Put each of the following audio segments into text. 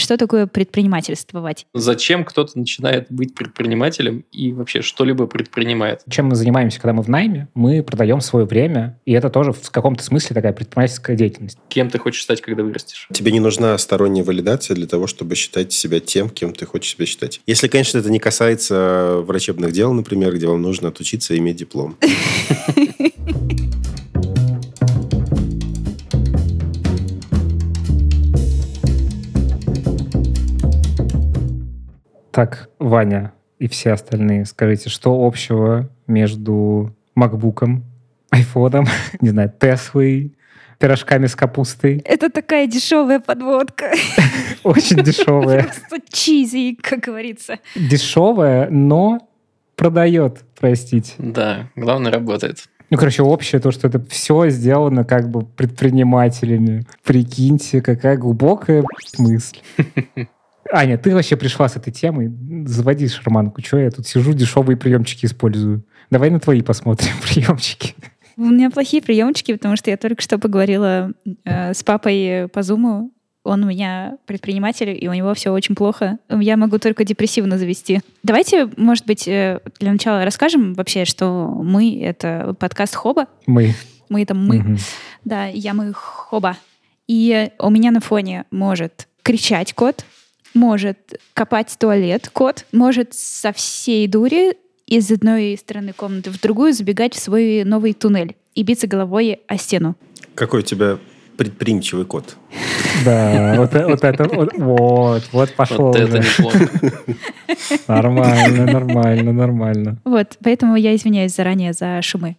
что такое предпринимательствовать? Зачем кто-то начинает быть предпринимателем и вообще что-либо предпринимает? Чем мы занимаемся, когда мы в найме? Мы продаем свое время, и это тоже в каком-то смысле такая предпринимательская деятельность. Кем ты хочешь стать, когда вырастешь? Тебе не нужна сторонняя валидация для того, чтобы считать себя тем, кем ты хочешь себя считать. Если, конечно, это не касается врачебных дел, например, где вам нужно отучиться и иметь диплом. Так, Ваня и все остальные, скажите, что общего между макбуком, айфоном, не знаю, Теслой, пирожками с капустой? Это такая дешевая подводка. Очень дешевая. Просто чизи, как говорится. Дешевая, но продает, простите. Да, главное работает. Ну, короче, общее то, что это все сделано как бы предпринимателями. Прикиньте, какая глубокая мысль. Аня, ты вообще пришла с этой темой. Заводи шарманку. Что я тут сижу, дешевые приемчики использую. Давай на твои посмотрим приемчики. У меня плохие приемчики, потому что я только что поговорила э, с папой по зуму. Он у меня предприниматель, и у него все очень плохо. Я могу только депрессивно завести. Давайте, может быть, э, для начала расскажем вообще, что мы — это подкаст Хоба. Мы. Мы — это мы. Мгм. Да, я мы Хоба. И у меня на фоне может кричать кот, может копать туалет кот, может со всей дури из одной стороны комнаты в другую забегать в свой новый туннель и биться головой о стену. Какой у тебя предприимчивый кот? Да, вот, э- вот это, вот, вот, вот пошел Вот это неплохо. Нормально, нормально, нормально. Вот, поэтому я извиняюсь заранее за шумы.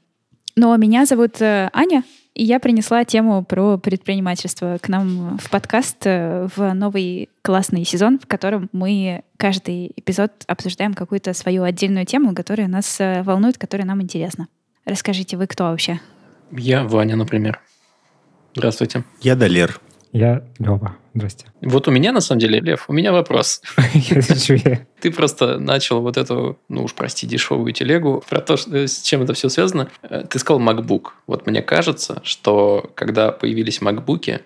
Но меня зовут э, Аня, и я принесла тему про предпринимательство к нам в подкаст э, в новый классный сезон, в котором мы каждый эпизод обсуждаем какую-то свою отдельную тему, которая нас э, волнует, которая нам интересна. Расскажите, вы кто вообще? Я Ваня, например. Здравствуйте. Я Далер. Я Лева. Здрасте. Вот у меня, на самом деле, Лев, у меня вопрос. Ты просто начал вот эту, ну уж прости, дешевую телегу про то, с чем это все связано. Э, Ты сказал MacBook. Вот мне кажется, что когда появились MacBook'и,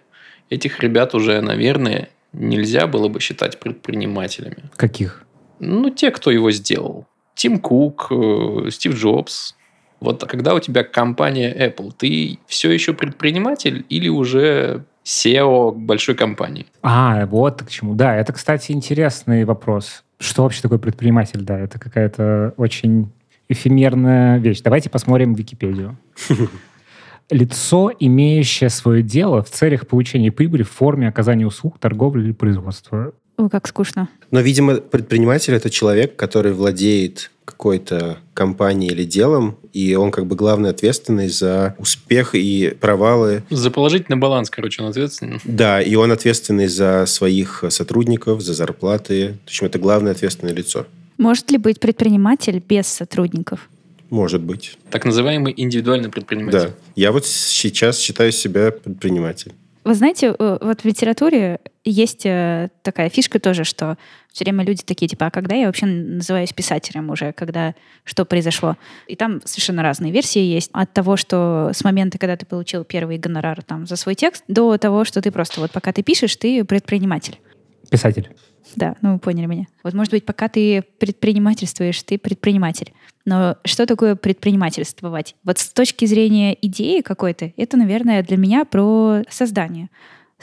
этих ребят уже, наверное, нельзя было бы считать предпринимателями. Каких? Ну, те, кто его сделал. Тим Кук, э, Стив Джобс. Вот когда у тебя компания Apple, ты все еще предприниматель или уже SEO большой компании? А, вот к чему. Да, это, кстати, интересный вопрос. Что вообще такое предприниматель? Да, это какая-то очень эфемерная вещь. Давайте посмотрим Википедию. Лицо, имеющее свое дело в целях получения прибыли в форме оказания услуг, торговли или производства. О, как скучно. Но, видимо, предприниматель – это человек, который владеет какой-то компанией или делом, и он как бы главный ответственный за успех и провалы. За положительный баланс, короче, он ответственен. Да, и он ответственный за своих сотрудников, за зарплаты. В общем, это главное ответственное лицо. Может ли быть предприниматель без сотрудников? Может быть. Так называемый индивидуальный предприниматель. Да. Я вот сейчас считаю себя предпринимателем. Вы знаете, э, вот в литературе есть э, такая фишка тоже, что все время люди такие, типа, а когда я вообще называюсь писателем уже, когда что произошло? И там совершенно разные версии есть. От того, что с момента, когда ты получил первый гонорар там, за свой текст, до того, что ты просто вот пока ты пишешь, ты предприниматель. Писатель. Да, ну вы поняли меня. Вот, может быть, пока ты предпринимательствуешь, ты предприниматель. Но что такое предпринимательствовать? Вот с точки зрения идеи какой-то, это, наверное, для меня про создание.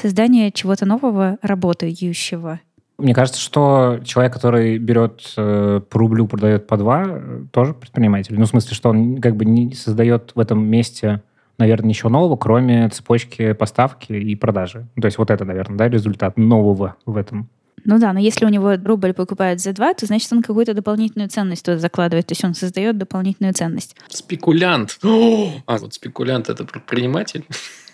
Создание чего-то нового, работающего. Мне кажется, что человек, который берет э, по рублю, продает по два, э, тоже предприниматель. Ну, в смысле, что он как бы не создает в этом месте, наверное, ничего нового, кроме цепочки поставки и продажи. То есть вот это, наверное, да, результат нового в этом. Ну да, но если у него рубль покупают за два, то значит он какую-то дополнительную ценность туда закладывает. То есть он создает дополнительную ценность. Спекулянт. А вот спекулянт это предприниматель?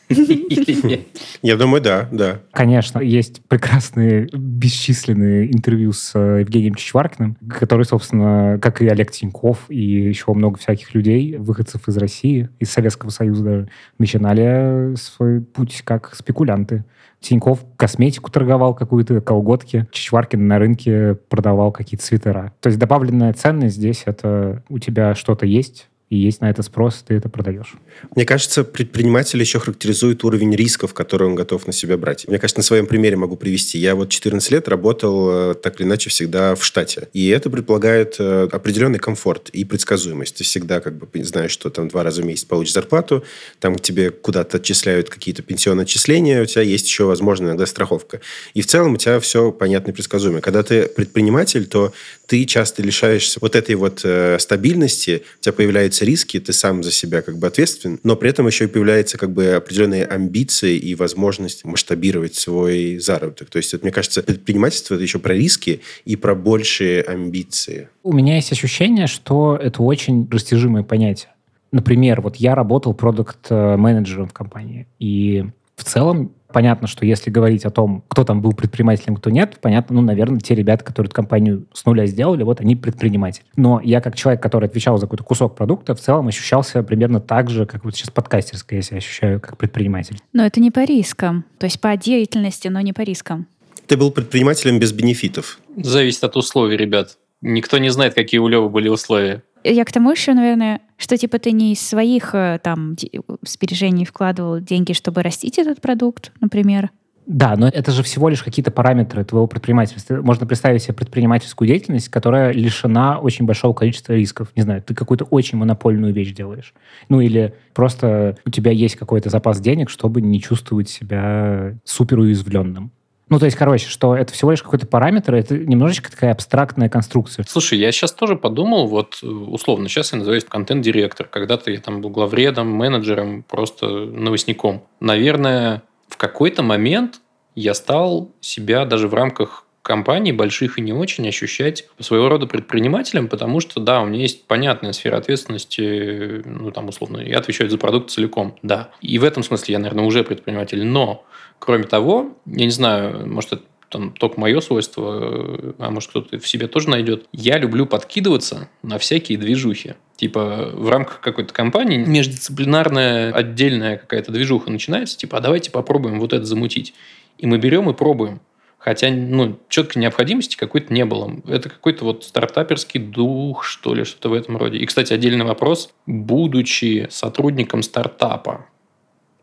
Я думаю, да, да. Конечно, есть прекрасные бесчисленные интервью с э, Евгением Чичваркиным, который, собственно, как и Олег Тиньков и еще много всяких людей, выходцев из России, из Советского Союза даже, начинали свой путь как спекулянты. Тиньков косметику торговал какую-то, колготки. Чичваркин на рынке продавал какие-то свитера. То есть добавленная ценность здесь — это у тебя что-то есть, и есть на это спрос, ты это продаешь. Мне кажется, предприниматель еще характеризует уровень рисков, который он готов на себя брать. Мне кажется, на своем примере могу привести. Я вот 14 лет работал э, так или иначе всегда в штате. И это предполагает э, определенный комфорт и предсказуемость. Ты всегда как бы знаешь, что там два раза в месяц получишь зарплату, там тебе куда-то отчисляют какие-то пенсионные отчисления, у тебя есть еще, возможно, иногда страховка. И в целом у тебя все понятно и предсказуемо. Когда ты предприниматель, то ты часто лишаешься вот этой вот э, стабильности, у тебя появляются риски, ты сам за себя как бы ответственен, но при этом еще и появляются как бы определенные амбиции и возможность масштабировать свой заработок. То есть, это, мне кажется, предпринимательство это еще про риски и про большие амбиции. У меня есть ощущение, что это очень растяжимое понятие. Например, вот я работал продукт-менеджером в компании, и в целом понятно, что если говорить о том, кто там был предпринимателем, кто нет, понятно, ну, наверное, те ребята, которые эту компанию с нуля сделали, вот они предприниматели. Но я как человек, который отвечал за какой-то кусок продукта, в целом ощущался примерно так же, как вот сейчас подкастерская я себя ощущаю как предприниматель. Но это не по рискам. То есть по деятельности, но не по рискам. Ты был предпринимателем без бенефитов. Зависит от условий, ребят. Никто не знает, какие у Левы были условия. Я к тому еще, наверное, что типа ты не из своих э, там сбережений вкладывал деньги, чтобы растить этот продукт, например. Да, но это же всего лишь какие-то параметры твоего предпринимательства. Можно представить себе предпринимательскую деятельность, которая лишена очень большого количества рисков. Не знаю, ты какую-то очень монопольную вещь делаешь. Ну или просто у тебя есть какой-то запас денег, чтобы не чувствовать себя супер уязвленным. Ну, то есть, короче, что это всего лишь какой-то параметр, это немножечко такая абстрактная конструкция. Слушай, я сейчас тоже подумал, вот условно, сейчас я называюсь контент-директор. Когда-то я там был главредом, менеджером, просто новостником. Наверное, в какой-то момент я стал себя даже в рамках компаний, больших и не очень, ощущать своего рода предпринимателем, потому что, да, у меня есть понятная сфера ответственности, ну, там, условно, я отвечаю за продукт целиком, да. И в этом смысле я, наверное, уже предприниматель. Но Кроме того, я не знаю, может, это там только мое свойство, а может кто-то в себе тоже найдет. Я люблю подкидываться на всякие движухи. Типа в рамках какой-то компании междисциплинарная отдельная какая-то движуха начинается, типа, а давайте попробуем вот это замутить. И мы берем и пробуем. Хотя, ну, четкой необходимости какой-то не было. Это какой-то вот стартаперский дух, что ли, что-то в этом роде. И, кстати, отдельный вопрос. Будучи сотрудником стартапа,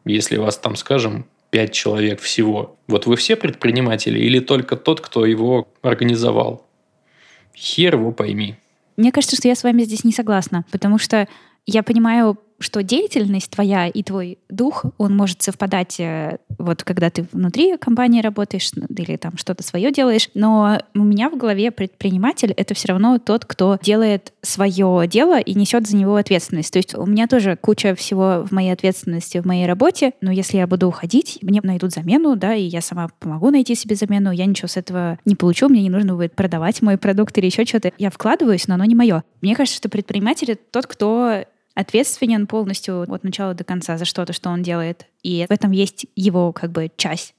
если вас там, скажем, пять человек всего. Вот вы все предприниматели или только тот, кто его организовал? Хер его пойми. Мне кажется, что я с вами здесь не согласна, потому что я понимаю что деятельность твоя и твой дух, он может совпадать, э, вот когда ты внутри компании работаешь или там что-то свое делаешь, но у меня в голове предприниматель — это все равно тот, кто делает свое дело и несет за него ответственность. То есть у меня тоже куча всего в моей ответственности, в моей работе, но если я буду уходить, мне найдут замену, да, и я сама помогу найти себе замену, я ничего с этого не получу, мне не нужно будет продавать мой продукт или еще что-то. Я вкладываюсь, но оно не мое. Мне кажется, что предприниматель — это тот, кто ответственен полностью от начала до конца за что-то, что он делает. И в этом есть его как бы часть.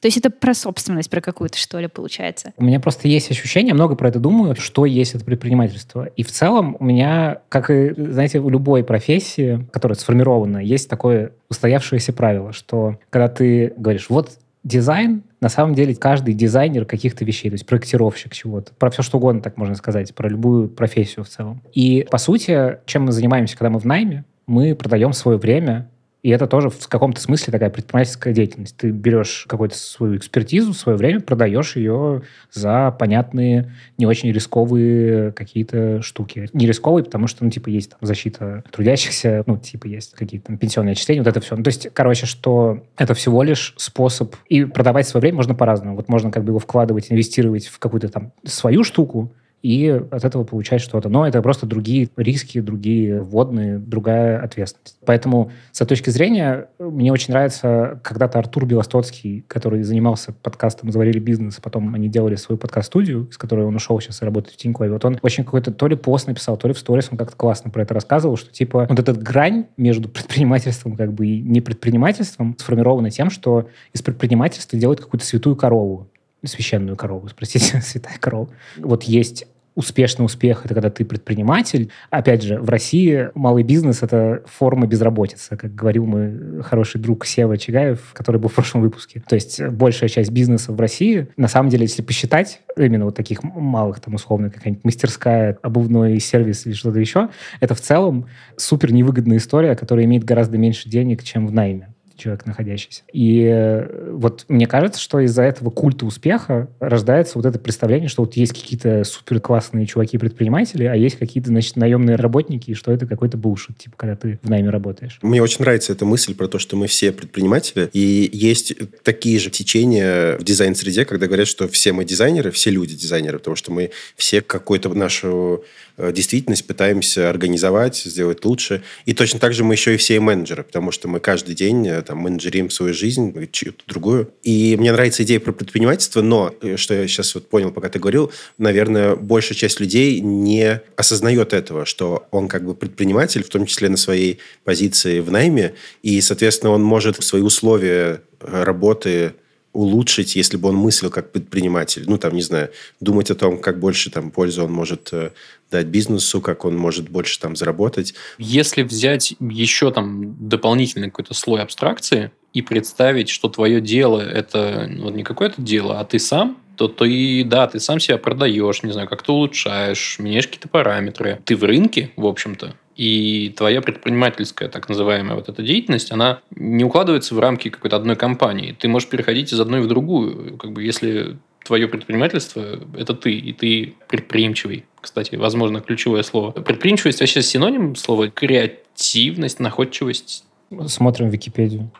То есть это про собственность, про какую-то, что ли, получается. У меня просто есть ощущение, много про это думаю, что есть это предпринимательство. И в целом у меня, как и, знаете, в любой профессии, которая сформирована, есть такое устоявшееся правило, что когда ты говоришь, вот дизайн, на самом деле, каждый дизайнер каких-то вещей, то есть проектировщик чего-то, про все что угодно, так можно сказать, про любую профессию в целом. И, по сути, чем мы занимаемся, когда мы в найме, мы продаем свое время и это тоже в каком-то смысле такая предпринимательская деятельность. Ты берешь какую-то свою экспертизу, свое время, продаешь ее за понятные, не очень рисковые какие-то штуки. Не рисковые, потому что, ну, типа, есть там защита трудящихся, ну, типа, есть какие-то там пенсионные отчисления, вот это все. Ну, то есть, короче, что это всего лишь способ... И продавать свое время можно по-разному. Вот можно как бы его вкладывать, инвестировать в какую-то там свою штуку, и от этого получать что-то. Но это просто другие риски, другие водные, другая ответственность. Поэтому с этой точки зрения мне очень нравится когда-то Артур Белостоцкий, который занимался подкастом «Заварили бизнес», а потом они делали свою подкаст-студию, с которой он ушел сейчас и работает в Тинькове. Вот он очень какой-то то ли пост написал, то ли в сторис, он как-то классно про это рассказывал, что типа вот эта грань между предпринимательством как бы и непредпринимательством сформирована тем, что из предпринимательства делают какую-то святую корову священную корову, простите, святая корова. Вот есть успешный успех — это когда ты предприниматель. Опять же, в России малый бизнес — это форма безработицы, как говорил мой хороший друг Сева Чигаев, который был в прошлом выпуске. То есть большая часть бизнеса в России, на самом деле, если посчитать, именно вот таких малых, там, условно, какая-нибудь мастерская, обувной сервис или что-то еще, это в целом супер невыгодная история, которая имеет гораздо меньше денег, чем в найме человек находящийся. И э, вот мне кажется, что из-за этого культа успеха рождается вот это представление, что вот есть какие-то супер классные чуваки-предприниматели, а есть какие-то, значит, наемные работники, и что это какой-то булшит, типа, когда ты в найме работаешь. Мне очень нравится эта мысль про то, что мы все предприниматели, и есть такие же течения в дизайн-среде, когда говорят, что все мы дизайнеры, все люди дизайнеры, потому что мы все какую-то нашу э, действительность пытаемся организовать, сделать лучше. И точно так же мы еще и все менеджеры, потому что мы каждый день э, там, менеджерим свою жизнь, чью-то другую. И мне нравится идея про предпринимательство, но, э, что я сейчас вот понял, пока ты говорил, наверное, большая часть людей не осознает этого, что он как бы предприниматель, в том числе на своей позиции в найме, и, соответственно, он может свои условия э, работы улучшить, если бы он мыслил как предприниматель. Ну, там, не знаю, думать о том, как больше там пользы он может э, дать бизнесу, как он может больше там заработать. Если взять еще там дополнительный какой-то слой абстракции и представить, что твое дело это ну, не какое-то дело, а ты сам, то ты, да, ты сам себя продаешь, не знаю, как ты улучшаешь, меняешь какие-то параметры. Ты в рынке, в общем-то, и твоя предпринимательская, так называемая вот эта деятельность, она не укладывается в рамки какой-то одной компании. Ты можешь переходить из одной в другую. Как бы если твое предпринимательство – это ты, и ты предприимчивый. Кстати, возможно, ключевое слово. Предприимчивость вообще синоним слова креативность, находчивость. Смотрим Википедию.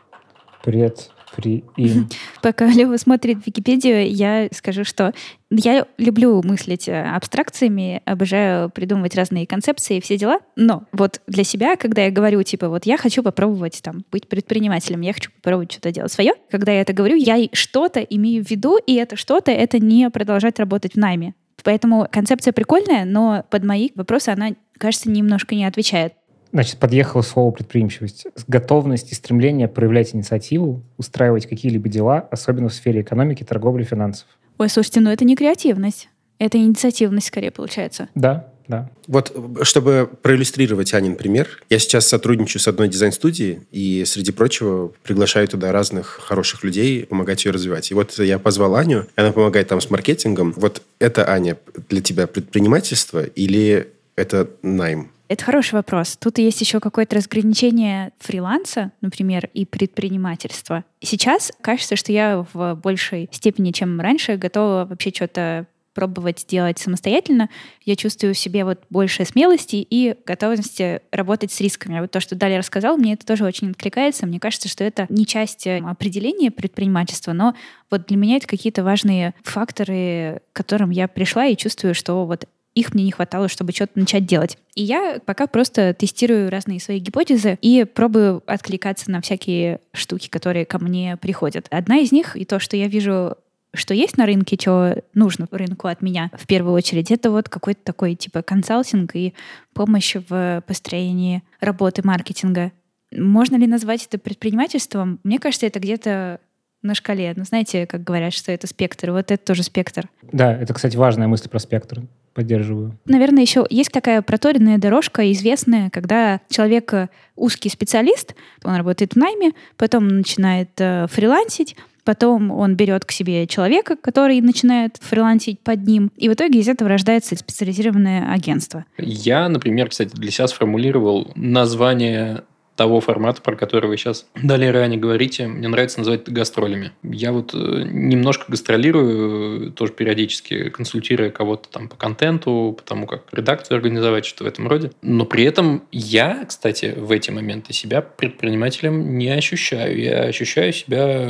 Привет при им. Пока Лева смотрит Википедию, я скажу, что я люблю мыслить э, абстракциями, обожаю придумывать разные концепции и все дела, но вот для себя, когда я говорю, типа, вот я хочу попробовать там быть предпринимателем, я хочу попробовать что-то делать свое, когда я это говорю, я что-то имею в виду, и это что-то — это не продолжать работать в найме. Поэтому концепция прикольная, но под мои вопросы она, кажется, немножко не отвечает. Значит, подъехало слово предприимчивость. Готовность и стремление проявлять инициативу, устраивать какие-либо дела, особенно в сфере экономики, торговли, финансов. Ой, слушайте, ну это не креативность. Это инициативность скорее получается. Да, да. Вот, чтобы проиллюстрировать Анин пример, я сейчас сотрудничаю с одной дизайн-студией, и, среди прочего, приглашаю туда разных хороших людей помогать ее развивать. И вот я позвал Аню, она помогает там с маркетингом. Вот это, Аня, для тебя предпринимательство или это найм? Это хороший вопрос. Тут есть еще какое-то разграничение фриланса, например, и предпринимательства. Сейчас кажется, что я в большей степени, чем раньше, готова вообще что-то пробовать делать самостоятельно, я чувствую в себе вот больше смелости и готовности работать с рисками. Вот то, что Далее рассказал, мне это тоже очень откликается. Мне кажется, что это не часть э, определения предпринимательства, но вот для меня это какие-то важные факторы, к которым я пришла и чувствую, что вот их мне не хватало, чтобы что-то начать делать. И я пока просто тестирую разные свои гипотезы и пробую откликаться на всякие штуки, которые ко мне приходят. Одна из них, и то, что я вижу что есть на рынке, что нужно рынку от меня в первую очередь, это вот какой-то такой типа консалтинг и помощь в построении работы маркетинга. Можно ли назвать это предпринимательством? Мне кажется, это где-то на шкале. Ну, знаете, как говорят, что это спектр. Вот это тоже спектр. Да, это, кстати, важная мысль про спектр поддерживаю. Наверное, еще есть такая проторенная дорожка известная, когда человек э, узкий специалист, он работает в найме, потом начинает э, фрилансить, потом он берет к себе человека, который начинает фрилансить под ним, и в итоге из этого рождается специализированное агентство. Я, например, кстати, для себя сформулировал название того формата, про который вы сейчас далее ранее говорите, мне нравится называть это гастролями. Я вот э, немножко гастролирую, тоже периодически консультируя кого-то там по контенту, по тому, как редакцию организовать, что в этом роде. Но при этом я, кстати, в эти моменты себя предпринимателем не ощущаю. Я ощущаю себя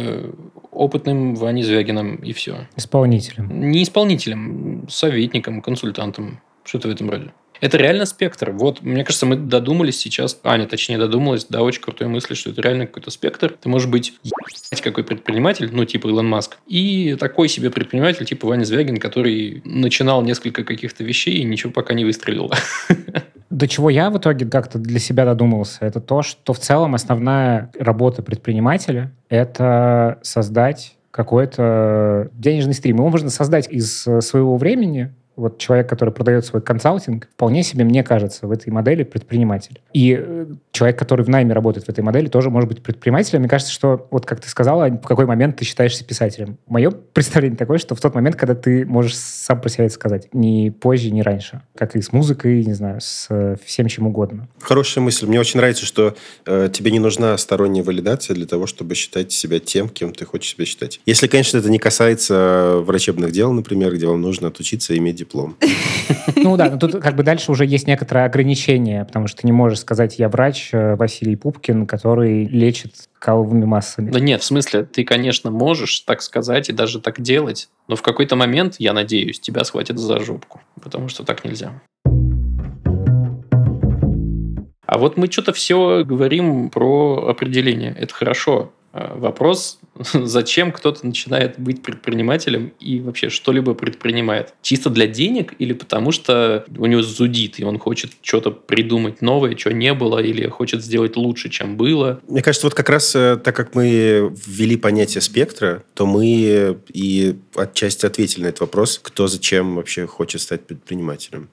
опытным Ваней Звягином, и все. Исполнителем. Не исполнителем, советником, консультантом. Что-то в этом роде. Это реально спектр. Вот, мне кажется, мы додумались сейчас, Аня, точнее, додумалась до очень крутой мысли, что это реально какой-то спектр. Ты можешь быть какой предприниматель, ну, типа Илон Маск, и такой себе предприниматель, типа Ваня Звягин, который начинал несколько каких-то вещей и ничего пока не выстрелил. До чего я в итоге как-то для себя додумался, это то, что в целом основная работа предпринимателя — это создать какой-то денежный стрим. Его можно создать из своего времени, вот человек, который продает свой консалтинг, вполне себе, мне кажется, в этой модели предприниматель. И э, человек, который в найме работает в этой модели, тоже может быть предпринимателем. Мне кажется, что, вот как ты сказала, в какой момент ты считаешься писателем. Мое представление такое, что в тот момент, когда ты можешь сам про себя это сказать. Ни позже, ни раньше. Как и с музыкой, не знаю, с э, всем чем угодно. Хорошая мысль. Мне очень нравится, что э, тебе не нужна сторонняя валидация для того, чтобы считать себя тем, кем ты хочешь себя считать. Если, конечно, это не касается врачебных дел, например, где вам нужно отучиться и иметь диплом. Ну да, но тут как бы дальше уже есть некоторое ограничение, потому что ты не можешь сказать, я врач э, Василий Пупкин, который лечит каловыми массами. Да нет, в смысле, ты, конечно, можешь так сказать и даже так делать, но в какой-то момент, я надеюсь, тебя схватят за жопку, потому что так нельзя. А вот мы что-то все говорим про определение. Это хорошо. А, вопрос, зачем кто-то начинает быть предпринимателем и вообще что-либо предпринимает? Чисто для денег или потому что у него зудит, и он хочет что-то придумать новое, что не было, или хочет сделать лучше, чем было? Мне кажется, вот как раз э, так как мы ввели понятие спектра, то мы и отчасти ответили на этот вопрос, кто зачем вообще хочет стать предпринимателем.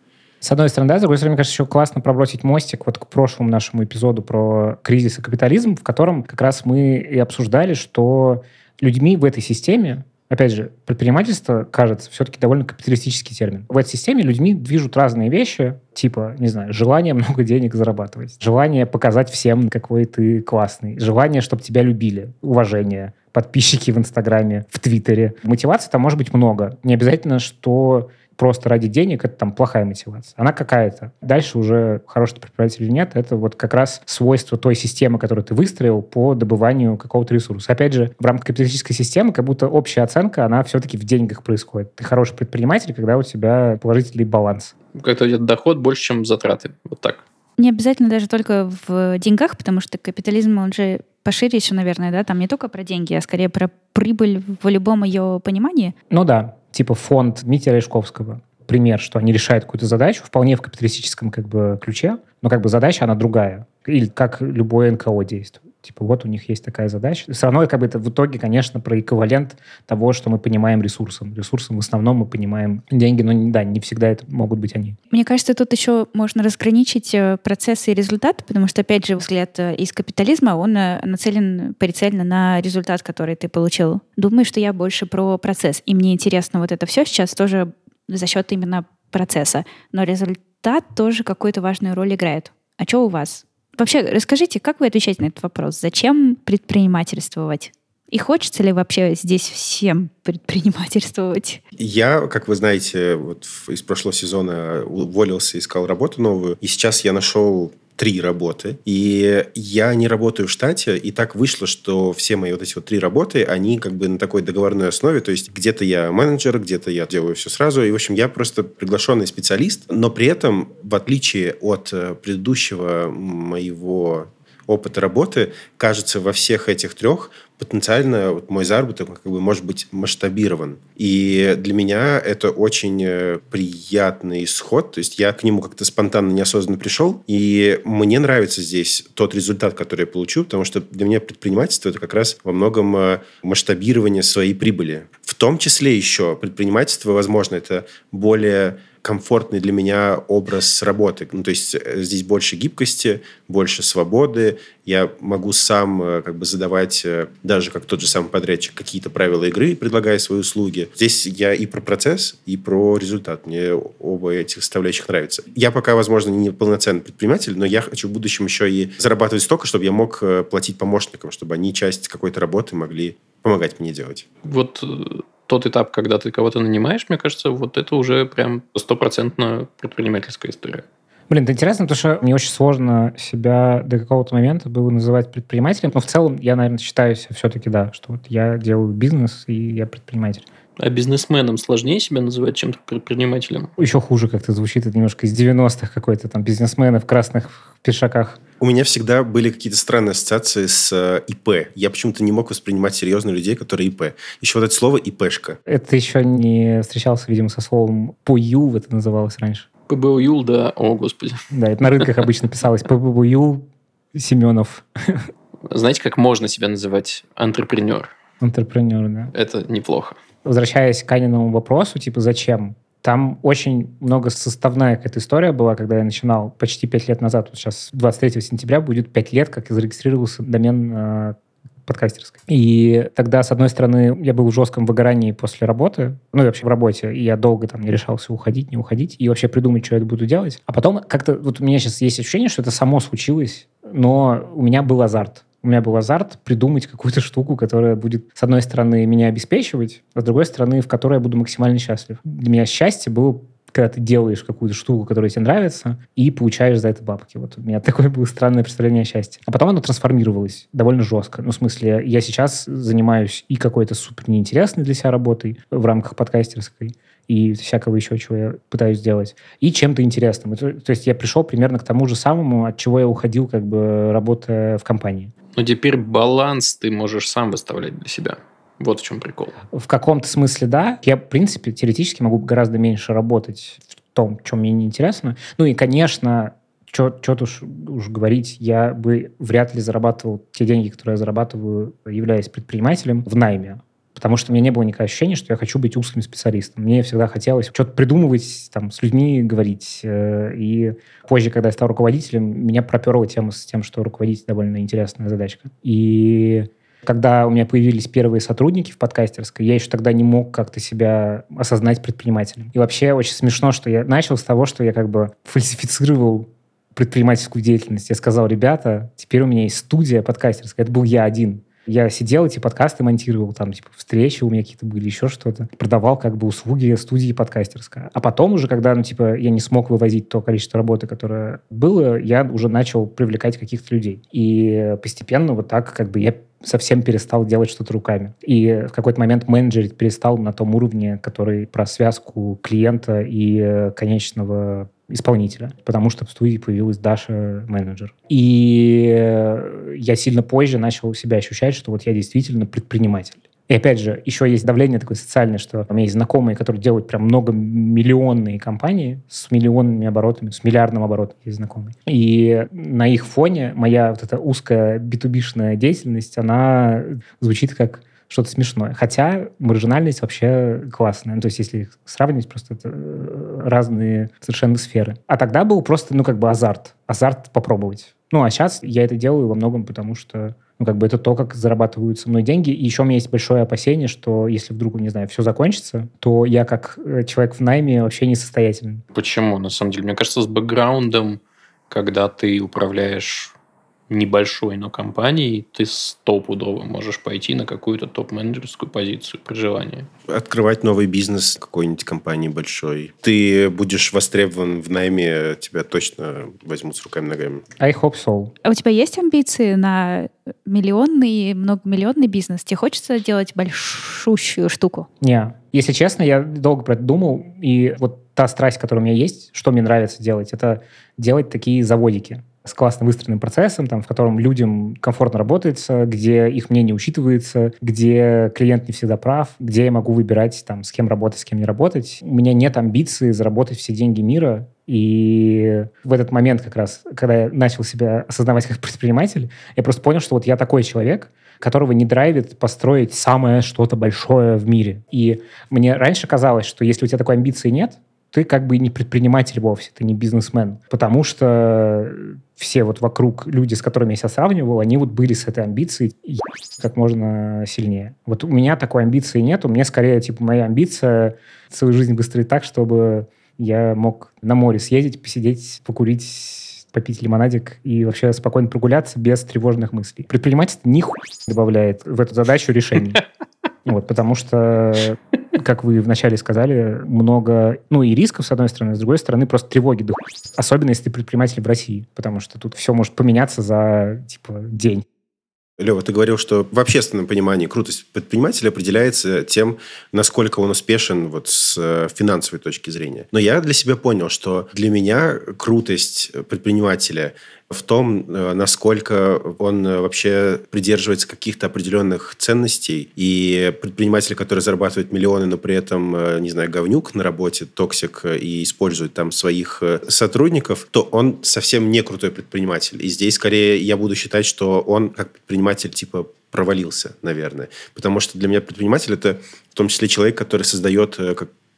С одной стороны, да, с другой стороны, мне кажется, еще классно пробросить мостик вот к прошлому нашему эпизоду про кризис и капитализм, в котором как раз мы и обсуждали, что людьми в этой системе Опять же, предпринимательство, кажется, все-таки довольно капиталистический термин. В этой системе людьми движут разные вещи, типа, не знаю, желание много денег зарабатывать, желание показать всем, какой ты классный, желание, чтобы тебя любили, уважение, подписчики в Инстаграме, в Твиттере. Мотивации там может быть много. Не обязательно, что просто ради денег, это там плохая мотивация. Она какая-то. Дальше уже хороший предприниматель или нет, это вот как раз свойство той системы, которую ты выстроил по добыванию какого-то ресурса. Опять же, в рамках капиталистической системы как будто общая оценка, она все-таки в деньгах происходит. Ты хороший предприниматель, когда у тебя положительный баланс. Как-то идет доход больше, чем затраты. Вот так. Не обязательно даже только в деньгах, потому что капитализм, он же пошире еще, наверное, да, там не только про деньги, а скорее про прибыль в любом ее понимании. Ну да, типа фонд Мити Решковского, пример, что они решают какую-то задачу вполне в капиталистическом как бы ключе, но как бы задача, она другая. Или как любое НКО действует. Типа вот у них есть такая задача. Все равно как бы это в итоге, конечно, про эквивалент того, что мы понимаем ресурсом. Ресурсом в основном мы понимаем деньги, но да, не всегда это могут быть они. Мне кажется, тут еще можно разграничить э, процессы и результаты, потому что, опять же, взгляд э, из капитализма, он э, нацелен прицельно на результат, который ты получил. Думаю, что я больше про процесс. И мне интересно вот это все сейчас тоже за счет именно процесса. Но результат тоже какую-то важную роль играет. А что у вас? Вообще, расскажите, как вы отвечаете на этот вопрос? Зачем предпринимательствовать? И хочется ли вообще здесь всем предпринимательствовать? Я, как вы знаете, вот из прошлого сезона уволился, искал работу новую. И сейчас я нашел три работы. И я не работаю в штате, и так вышло, что все мои вот эти вот три работы, они как бы на такой договорной основе, то есть где-то я менеджер, где-то я делаю все сразу, и, в общем, я просто приглашенный специалист, но при этом, в отличие от э, предыдущего моего опыта работы, кажется, во всех этих трех потенциально вот мой заработок как бы может быть масштабирован. И для меня это очень э, приятный исход. То есть я к нему как-то спонтанно, неосознанно пришел. И мне нравится здесь тот результат, который я получу, потому что для меня предпринимательство это как раз во многом э, масштабирование своей прибыли. В том числе еще предпринимательство, возможно, это более комфортный для меня образ работы. Ну, то есть э, здесь больше гибкости, больше свободы. Я могу сам э, как бы задавать, э, даже как тот же самый подрядчик, какие-то правила игры, предлагая свои услуги. Здесь я и про процесс, и про результат. Мне оба этих составляющих нравятся. Я пока, возможно, не полноценный предприниматель, но я хочу в будущем еще и зарабатывать столько, чтобы я мог платить помощникам, чтобы они часть какой-то работы могли помогать мне делать. Вот тот этап, когда ты кого-то нанимаешь, мне кажется, вот это уже прям стопроцентно предпринимательская история. Блин, это интересно, потому что мне очень сложно себя до какого-то момента было называть предпринимателем, но в целом я, наверное, считаю все-таки, да, что вот я делаю бизнес и я предприниматель. А бизнесменом сложнее себя называть, чем предпринимателем? Еще хуже как-то звучит, это немножко из 90-х какой-то там бизнесмены в красных пиджаках. У меня всегда были какие-то странные ассоциации с э, ИП. Я почему-то не мог воспринимать серьезно людей, которые ИП. Еще вот это слово ИПшка. Это еще не встречался, видимо, со словом ПОЮЛ, это называлось раньше. ПБУЮЛ, да, о, господи. Да, это на рынках обычно писалось ПБУЮЛ Семенов. Знаете, как можно себя называть? Антрепренер. Антрепренер, да. Это неплохо. Возвращаясь к Аниному вопросу, типа, зачем? Там очень много составная какая-то история была, когда я начинал почти пять лет назад. Вот сейчас 23 сентября будет пять лет, как я зарегистрировался домен э, подкастерской. И тогда, с одной стороны, я был в жестком выгорании после работы, ну и вообще в работе, и я долго там не решался уходить, не уходить, и вообще придумать, что я буду делать. А потом как-то, вот у меня сейчас есть ощущение, что это само случилось, но у меня был азарт. У меня был азарт придумать какую-то штуку, которая будет, с одной стороны, меня обеспечивать, а с другой стороны, в которой я буду максимально счастлив. Для меня счастье было когда ты делаешь какую-то штуку, которая тебе нравится, и получаешь за это бабки. Вот у меня такое было странное представление о счастье. А потом оно трансформировалось довольно жестко. Ну, в смысле, я сейчас занимаюсь и какой-то супер неинтересной для себя работой в рамках подкастерской, и всякого еще, чего я пытаюсь сделать, и чем-то интересным. То, есть я пришел примерно к тому же самому, от чего я уходил, как бы работая в компании. Но теперь баланс ты можешь сам выставлять для себя. Вот в чем прикол. В каком-то смысле, да. Я, в принципе, теоретически могу гораздо меньше работать в том, чем мне не интересно. Ну и, конечно, что тут уж, уж говорить, я бы вряд ли зарабатывал те деньги, которые я зарабатываю, являясь предпринимателем в найме. Потому что у меня не было никакого ощущения, что я хочу быть узким специалистом. Мне всегда хотелось что-то придумывать, там, с людьми говорить. Э, и позже, когда я стал руководителем, меня проперла тема с тем, что руководить довольно интересная задачка. И когда у меня появились первые сотрудники в подкастерской, я еще тогда не мог как-то себя осознать предпринимателем. И вообще очень смешно, что я начал с того, что я как бы фальсифицировал предпринимательскую деятельность. Я сказал, ребята, теперь у меня есть студия подкастерская. Это был я один. Я сидел, эти подкасты монтировал, там, типа, встречи у меня какие-то были, еще что-то. Продавал, как бы, услуги студии подкастерская. А потом уже, когда, ну, типа, я не смог вывозить то количество работы, которое было, я уже начал привлекать каких-то людей. И постепенно вот так, как бы, я совсем перестал делать что-то руками. И в какой-то момент менеджерить перестал на том уровне, который про связку клиента и конечного исполнителя, потому что в студии появилась Даша менеджер. И я сильно позже начал себя ощущать, что вот я действительно предприниматель. И опять же, еще есть давление такое социальное, что у меня есть знакомые, которые делают прям многомиллионные компании с миллионными оборотами, с миллиардным оборотом есть знакомые. И на их фоне моя вот эта узкая битубишная деятельность, она звучит как что-то смешное. Хотя маржинальность вообще классная. Ну, то есть, если их сравнивать, просто это э, разные совершенно сферы. А тогда был просто, ну, как бы азарт. Азарт попробовать. Ну, а сейчас я это делаю во многом потому, что ну, как бы это то, как зарабатывают со мной деньги. И еще у меня есть большое опасение, что если вдруг, не знаю, все закончится, то я как э, человек в найме вообще несостоятельный. Почему? На самом деле, мне кажется, с бэкграундом, когда ты управляешь небольшой, но компанией, ты стопудово можешь пойти на какую-то топ-менеджерскую позицию при желании. Открывать новый бизнес какой-нибудь компании большой. Ты будешь востребован в найме, тебя точно возьмут с руками-ногами. I hope so. А у тебя есть амбиции на миллионный, многомиллионный бизнес? Тебе хочется делать большущую штуку? Не. Если честно, я долго про это думал, и вот та страсть, которая у меня есть, что мне нравится делать, это делать такие заводики с классно выстроенным процессом, там, в котором людям комфортно работается, где их мнение учитывается, где клиент не всегда прав, где я могу выбирать, там, с кем работать, с кем не работать. У меня нет амбиции заработать все деньги мира, и в этот момент как раз, когда я начал себя осознавать как предприниматель, я просто понял, что вот я такой человек, которого не драйвит построить самое что-то большое в мире. И мне раньше казалось, что если у тебя такой амбиции нет, ты как бы не предприниматель вовсе, ты не бизнесмен. Потому что все вот вокруг люди, с которыми я себя сравнивал, они вот были с этой амбицией как можно сильнее. Вот у меня такой амбиции нет, у меня скорее, типа, моя амбиция свою жизнь выстроить так, чтобы я мог на море съездить, посидеть, покурить, попить лимонадик и вообще спокойно прогуляться без тревожных мыслей. Предпринимательство нихуя добавляет в эту задачу решений. Вот, потому что, как вы вначале сказали, много, ну, и рисков, с одной стороны, с другой стороны, просто тревоги. Особенно, если ты предприниматель в России, потому что тут все может поменяться за, типа, день. Лева, ты говорил, что в общественном понимании крутость предпринимателя определяется тем, насколько он успешен вот с э, финансовой точки зрения. Но я для себя понял, что для меня крутость предпринимателя в том, э, насколько он э, вообще придерживается каких-то определенных ценностей. И предприниматель, который зарабатывает миллионы, но при этом, э, не знаю, говнюк на работе, токсик и использует там своих сотрудников, то он совсем не крутой предприниматель. И здесь скорее я буду считать, что он как предприниматель типа провалился, наверное. Потому что для меня предприниматель это в том числе человек, который создает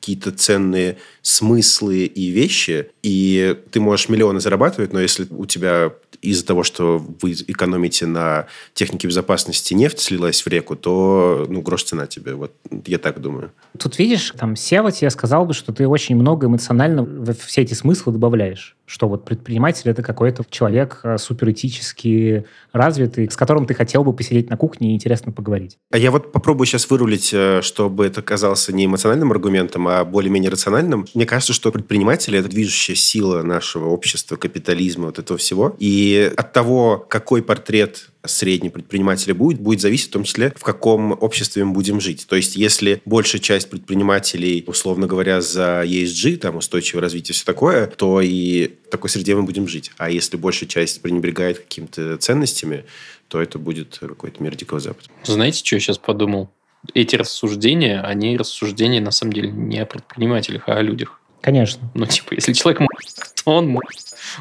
какие-то ценные смыслы и вещи, и ты можешь миллионы зарабатывать, но если у тебя из-за того, что вы экономите на технике безопасности, нефть слилась в реку, то ну, грош цена тебе. Вот я так думаю. Тут видишь, там Сева тебе сказал бы, что ты очень много эмоционально все эти смыслы добавляешь. Что вот предприниматель это какой-то человек э, суперэтически развитый, с которым ты хотел бы посидеть на кухне и интересно поговорить. А я вот попробую сейчас вырулить, э, чтобы это казался не эмоциональным аргументом, а более-менее рациональным. Мне кажется, что предприниматели — это движущая сила нашего общества, капитализма, вот этого всего. И от того, какой портрет средний предпринимателя будет, будет зависеть в том числе, в каком обществе мы будем жить. То есть, если большая часть предпринимателей, условно говоря, за ESG, там, устойчивое развитие, все такое, то и в такой среде мы будем жить. А если большая часть пренебрегает какими-то ценностями, то это будет какой-то мир Дикого Запада. Знаете, что я сейчас подумал? Эти рассуждения, они рассуждения на самом деле не о предпринимателях, а о людях. Конечно. Ну, типа, если человек то он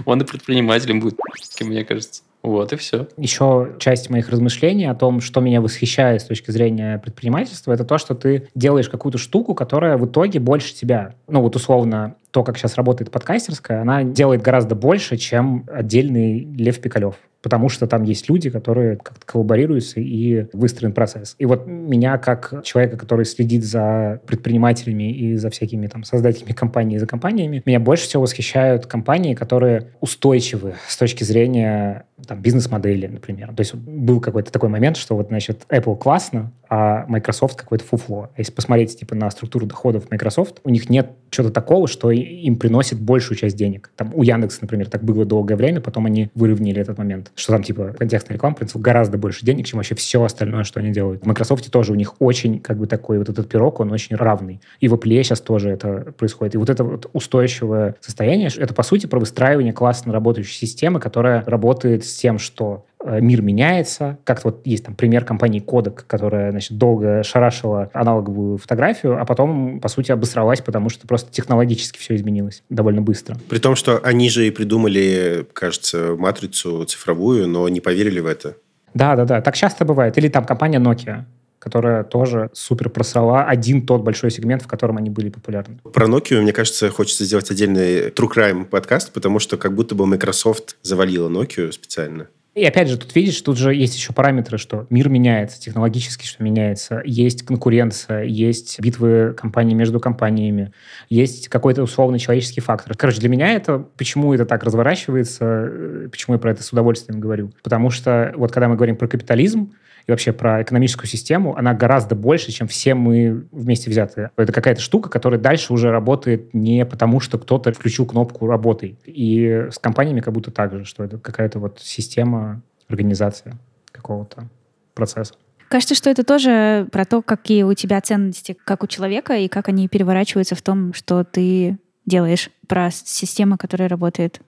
он и предпринимателем будет, мне кажется. Вот и все. Еще часть моих размышлений о том, что меня восхищает с точки зрения предпринимательства, это то, что ты делаешь какую-то штуку, которая в итоге больше тебя. Ну вот условно, то, как сейчас работает подкастерская, она делает гораздо больше, чем отдельный Лев Пикалев потому что там есть люди, которые как-то коллаборируются и выстроен процесс. И вот меня, как человека, который следит за предпринимателями и за всякими там создателями компаний и за компаниями, меня больше всего восхищают компании, которые устойчивы с точки зрения там, бизнес-модели, например. То есть был какой-то такой момент, что вот, значит, Apple классно, а Microsoft какое-то фуфло. Если посмотреть типа на структуру доходов Microsoft, у них нет чего-то такого, что им приносит большую часть денег. Там у Яндекса, например, так было долгое время, потом они выровняли этот момент, что там типа контекстная реклама приносит гораздо больше денег, чем вообще все остальное, что они делают. В Microsoft тоже у них очень как бы такой вот этот пирог, он очень равный. И в Apple сейчас тоже это происходит. И вот это вот устойчивое состояние, это по сути про выстраивание классно работающей системы, которая работает с тем, что мир меняется. Как вот есть там пример компании Kodak, которая, значит, долго шарашила аналоговую фотографию, а потом, по сути, обосралась, потому что просто технологически все изменилось довольно быстро. При том, что они же и придумали, кажется, матрицу цифровую, но не поверили в это. Да, да, да. Так часто бывает. Или там компания Nokia которая тоже супер просрала один тот большой сегмент, в котором они были популярны. Про Nokia, мне кажется, хочется сделать отдельный True Crime подкаст, потому что как будто бы Microsoft завалила Nokia специально. И опять же, тут видишь, тут же есть еще параметры, что мир меняется, технологически что меняется, есть конкуренция, есть битвы компаний между компаниями, есть какой-то условный человеческий фактор. Короче, для меня это, почему это так разворачивается, э, почему я про это с удовольствием говорю. Потому что вот когда мы говорим про капитализм, и вообще про экономическую систему, она гораздо больше, чем все мы вместе взятые. Это какая-то штука, которая дальше уже работает не потому, что кто-то включил кнопку «работай». И с компаниями как будто так же, что это какая-то вот система, организация какого-то процесса. Кажется, что это тоже про то, какие у тебя ценности, как у человека, и как они переворачиваются в том, что ты делаешь, про систему, которая работает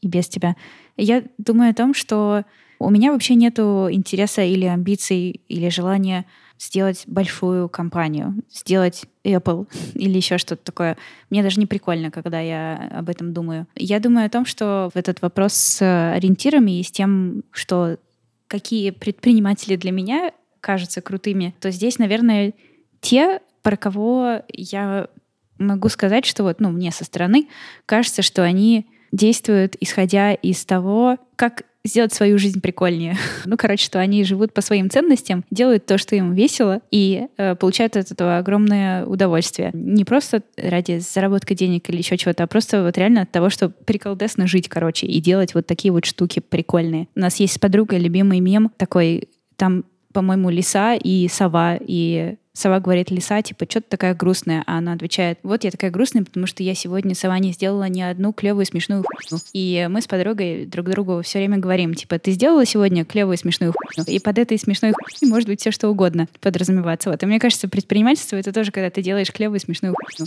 и без тебя. Я думаю о том, что у меня вообще нету интереса или амбиций, или желания сделать большую компанию, сделать Apple или еще что-то такое. Мне даже не прикольно, когда я об этом думаю. Я думаю о том, что этот вопрос с ориентирами и с тем, что какие предприниматели для меня кажутся крутыми, то здесь, наверное, те, про кого я могу сказать, что вот, ну, мне со стороны кажется, что они действуют, исходя из того, как сделать свою жизнь прикольнее. ну, короче, что они живут по своим ценностям, делают то, что им весело, и э, получают от этого огромное удовольствие. Не просто ради заработка денег или еще чего-то, а просто вот реально от того, что приколдесно жить, короче, и делать вот такие вот штуки прикольные. У нас есть с подругой любимый мем такой, там, по-моему, лиса и сова, и Сова говорит лиса, типа, что ты такая грустная? А она отвечает, вот я такая грустная, потому что я сегодня сова не сделала ни одну клевую смешную хуйню. И мы с подругой друг другу все время говорим, типа, ты сделала сегодня клевую смешную хуйню? И под этой смешной хуйней может быть все что угодно подразумеваться. Вот. И мне кажется, предпринимательство — это тоже, когда ты делаешь клевую смешную хуйню.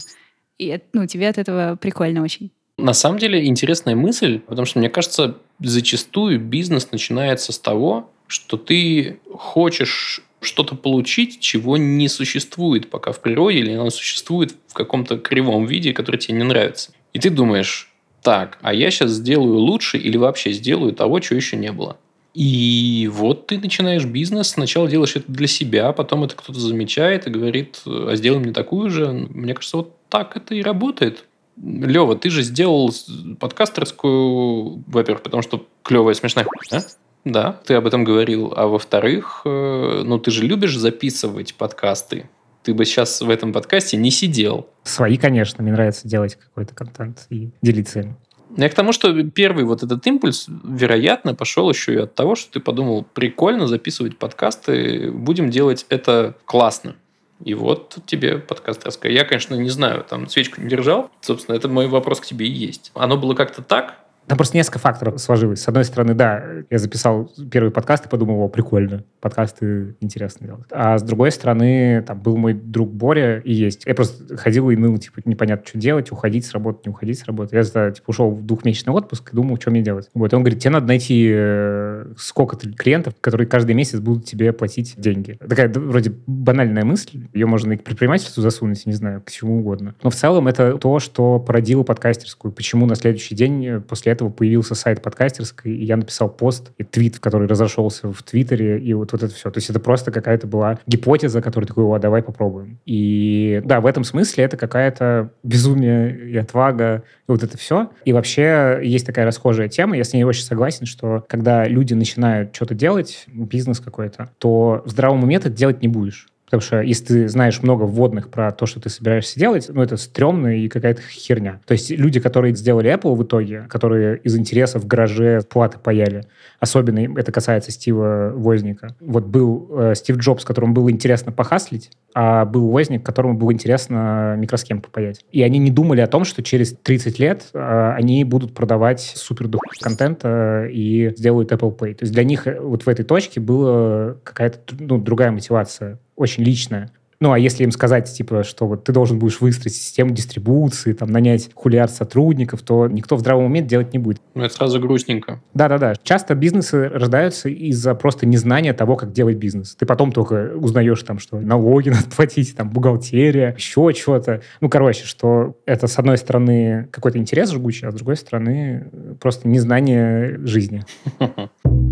И ну, тебе от этого прикольно очень. На самом деле интересная мысль, потому что, мне кажется, зачастую бизнес начинается с того, что ты хочешь что-то получить, чего не существует пока в природе, или оно существует в каком-то кривом виде, который тебе не нравится. И ты думаешь, так, а я сейчас сделаю лучше или вообще сделаю того, чего еще не было. И вот ты начинаешь бизнес, сначала делаешь это для себя, потом это кто-то замечает и говорит, а сделай мне такую же. Мне кажется, вот так это и работает. Лева, ты же сделал подкастерскую, во-первых, потому что клевая, смешная хуйня. Да, ты об этом говорил. А во-вторых, э, ну ты же любишь записывать подкасты. Ты бы сейчас в этом подкасте не сидел. Свои, конечно. Мне нравится делать какой-то контент и делиться им. Я к тому, что первый вот этот импульс, вероятно, пошел еще и от того, что ты подумал, прикольно записывать подкасты, будем делать это классно. И вот тебе подкаст рассказал. Я, конечно, не знаю, там свечку не держал. Собственно, это мой вопрос к тебе и есть. Оно было как-то так, там просто несколько факторов сложилось. С одной стороны, да, я записал первый подкаст и подумал, о, прикольно, подкасты интересно делать. А с другой стороны, там был мой друг Боря и есть. Я просто ходил и ныл, типа, непонятно, что делать, уходить с работы, не уходить с работы. Я, типа, ушел в двухмесячный отпуск и думал, что мне делать. Вот, и он говорит, тебе надо найти э, сколько-то клиентов, которые каждый месяц будут тебе платить деньги. Такая вроде банальная мысль, ее можно и к предпринимательству засунуть, не знаю, к чему угодно. Но в целом это то, что породило подкастерскую. Почему на следующий день э, после этого появился сайт подкастерской, и я написал пост и твит, который разошелся в Твиттере, и вот, вот это все. То есть это просто какая-то была гипотеза, которая такой, о, давай попробуем. И да, в этом смысле это какая-то безумие и отвага, и вот это все. И вообще есть такая расхожая тема, я с ней очень согласен, что когда люди начинают что-то делать, бизнес какой-то, то в здравом уме ты делать не будешь. Потому что если ты знаешь много вводных про то, что ты собираешься делать, ну, это стрёмно и какая-то херня. То есть люди, которые сделали Apple в итоге, которые из интереса в гараже платы паяли, особенно это касается Стива Возника. Вот был э, Стив Джобс, которому было интересно похаслить, а был Возник, которому было интересно микросхем попаять. И они не думали о том, что через 30 лет э, они будут продавать супер контента и сделают Apple Pay. То есть для них э, вот в этой точке была какая-то ну, другая мотивация очень личное. Ну, а если им сказать, типа, что вот ты должен будешь выстроить систему дистрибуции, там, нанять хулиар сотрудников, то никто в здравом уме делать не будет. Ну, это сразу грустненько. Да-да-да. Часто бизнесы рождаются из-за просто незнания того, как делать бизнес. Ты потом только узнаешь, там, что налоги надо платить, там, бухгалтерия, еще что-то. Ну, короче, что это, с одной стороны, какой-то интерес жгучий, а с другой стороны, просто незнание жизни.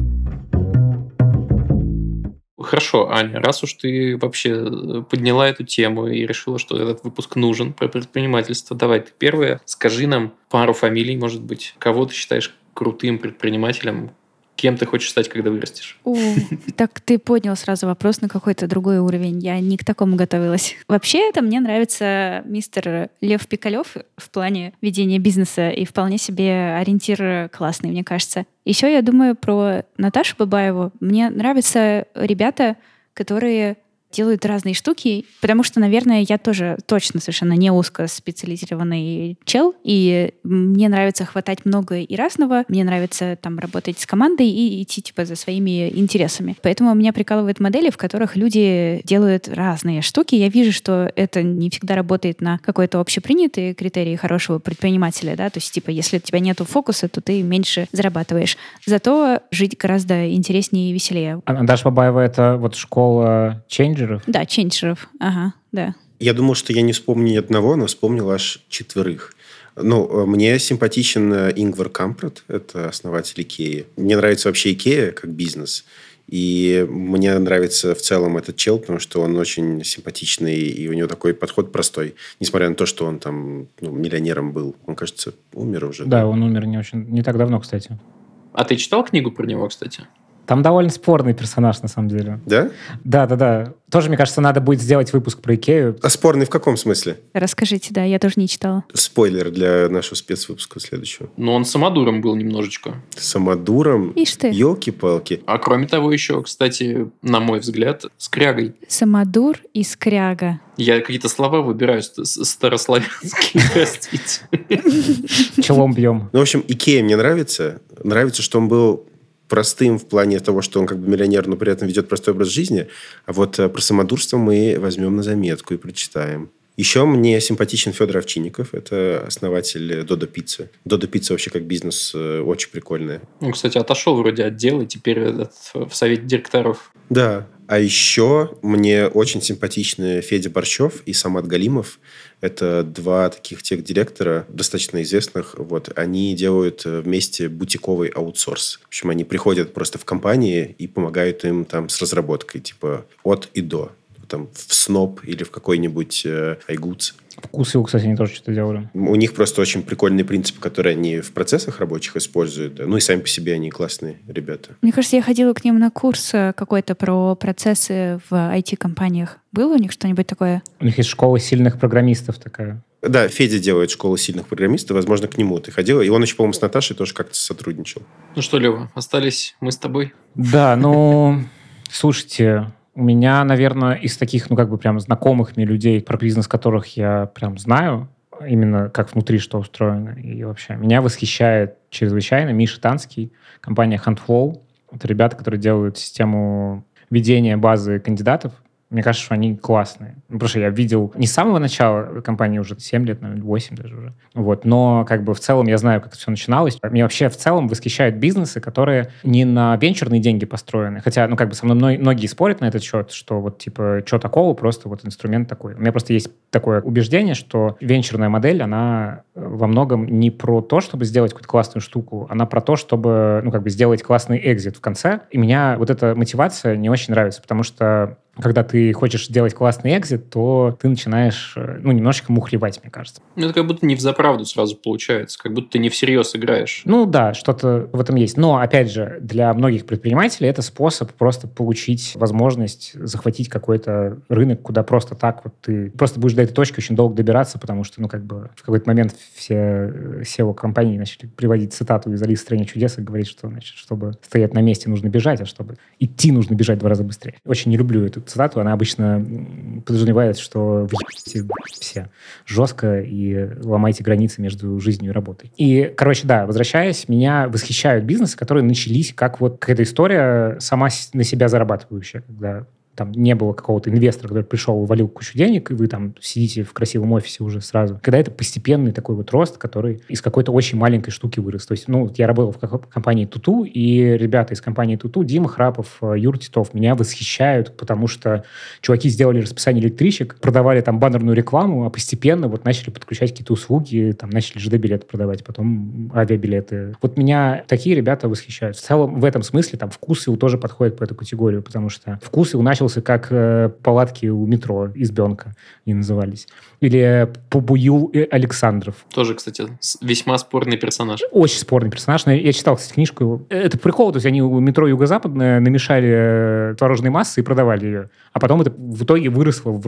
Хорошо, Аня, раз уж ты вообще э, подняла эту тему и решила, что этот выпуск нужен про предпринимательство, давай ты первое, скажи нам пару фамилий, может быть, кого ты считаешь крутым предпринимателем, Кем ты хочешь стать, когда вырастешь? О, так ты поднял сразу вопрос на какой-то другой уровень. Я не к такому готовилась. Вообще, это мне нравится мистер Лев Пикалев в плане ведения бизнеса и вполне себе ориентир классный, мне кажется. Еще я думаю про Наташу Бабаеву. Мне нравятся ребята, которые делают разные штуки, потому что, наверное, я тоже точно совершенно не узко специализированный чел, и мне нравится хватать много и разного, мне нравится там работать с командой и идти типа за своими интересами. Поэтому меня прикалывают модели, в которых люди делают разные штуки. Я вижу, что это не всегда работает на какой-то общепринятый критерий хорошего предпринимателя, да, то есть типа если у тебя нету фокуса, то ты меньше зарабатываешь. Зато жить гораздо интереснее и веселее. А Даша Бабаева — это вот школа Change ченджеров? Да, ченджеров. Ага, да. Я думал, что я не вспомню ни одного, но вспомнил аж четверых. Ну, мне симпатичен э, Ингвар Кампрат, это основатель Икеи. Мне нравится вообще Икея как бизнес. И мне нравится в целом этот чел, потому что он очень симпатичный, и у него такой подход простой. Несмотря на то, что он там ну, миллионером был. Он, кажется, умер уже. Да, да, он умер не, очень, не так давно, кстати. А ты читал книгу про него, кстати? Там довольно спорный персонаж, на самом деле. Да? Да, да, да. Тоже, мне кажется, надо будет сделать выпуск про Икею. А спорный в каком смысле? Расскажите, да, я тоже не читала. Спойлер для нашего спецвыпуска следующего. Ну, он самодуром был немножечко. Самодуром? Ишь ты. Елки-палки. А кроме того, еще, кстати, на мой взгляд, скрягой. Самодур и скряга. Я какие-то слова выбираю старославянские, простите. Челом бьем. Ну, в общем, Икея мне нравится. Нравится, что он был простым в плане того, что он как бы миллионер, но при этом ведет простой образ жизни. А вот э, про самодурство мы возьмем на заметку и прочитаем. Еще мне симпатичен Федор Овчинников. Это основатель Додо Пиццы. Додо Пицца вообще как бизнес э, очень прикольная. Ну, кстати, отошел вроде от дела, теперь этот, в совете директоров. Да. А еще мне очень симпатичны Федя Борщев и Самат Галимов. Это два таких тех-директора, достаточно известных. Вот, они делают э, вместе бутиковый аутсорс. В общем, они приходят просто в компании и помогают им там с разработкой, типа от и до. Там в Snob или в какой-нибудь э. Вкус его, кстати, они тоже что-то делали. У них просто очень прикольные принципы, которые они в процессах рабочих используют. Ну и сами по себе они классные ребята. Мне кажется, я ходила к ним на курс э, какой-то про процессы в IT-компаниях. Было у них что-нибудь такое? У них есть школа сильных программистов такая. Да, Федя делает школу сильных программистов. Возможно, к нему ты ходила. И он еще, по-моему, с Наташей тоже как-то сотрудничал. Ну что, Лева, остались мы с тобой? Да, ну, слушайте, у меня, наверное, из таких, ну, как бы прям знакомых мне людей, про бизнес которых я прям знаю, именно как внутри что устроено. И вообще меня восхищает чрезвычайно Миша Танский, компания Handflow. Это ребята, которые делают систему ведения базы кандидатов мне кажется, что они классные. Ну, потому что я видел не с самого начала компании, уже 7 лет, наверное, 8 даже уже. Вот. Но как бы в целом я знаю, как это все начиналось. Мне вообще в целом восхищают бизнесы, которые не на венчурные деньги построены. Хотя, ну, как бы со мной многие спорят на этот счет, что вот типа, что такого, просто вот инструмент такой. У меня просто есть такое убеждение, что венчурная модель, она во многом не про то, чтобы сделать какую-то классную штуку, она про то, чтобы, ну, как бы сделать классный экзит в конце. И меня вот эта мотивация не очень нравится, потому что когда ты хочешь сделать классный экзит, то ты начинаешь, э, ну, немножечко мухлевать, мне кажется. Ну, это как будто не в заправду сразу получается, как будто ты не всерьез играешь. Ну, да, что-то в этом есть. Но, опять же, для многих предпринимателей это способ просто получить возможность захватить какой-то рынок, куда просто так вот ты просто будешь до этой точки очень долго добираться, потому что, ну, как бы в какой-то момент все SEO-компании начали приводить цитату из Алисы в стране чудес и говорить, что, значит, чтобы стоять на месте, нужно бежать, а чтобы идти, нужно бежать в два раза быстрее. Очень не люблю эту цитату, она обычно подразумевает, что вы все жестко и ломайте границы между жизнью и работой. И, короче, да, возвращаясь, меня восхищают бизнесы, которые начались как вот какая-то история сама на себя зарабатывающая, когда там не было какого-то инвестора, который пришел, валил кучу денег, и вы там сидите в красивом офисе уже сразу. Когда это постепенный такой вот рост, который из какой-то очень маленькой штуки вырос. То есть, ну, я работал в компании Туту, и ребята из компании Туту, Дима Храпов, э, Юр Титов, меня восхищают, потому что чуваки сделали расписание электричек, продавали там баннерную рекламу, а постепенно вот начали подключать какие-то услуги, там начали ЖД-билеты продавать, потом авиабилеты. Вот меня такие ребята восхищают. В целом, в этом смысле там вкусы тоже подходят по эту категорию, потому что вкусы начал начался как э, палатки у метро, избенка они назывались. Или Пубуюл Александров. Тоже, кстати, весьма спорный персонаж. Очень спорный персонаж. Я читал, кстати, книжку. Это прикол, то есть они у метро Юго-Западное намешали э, творожной массы и продавали ее. А потом это в итоге выросло в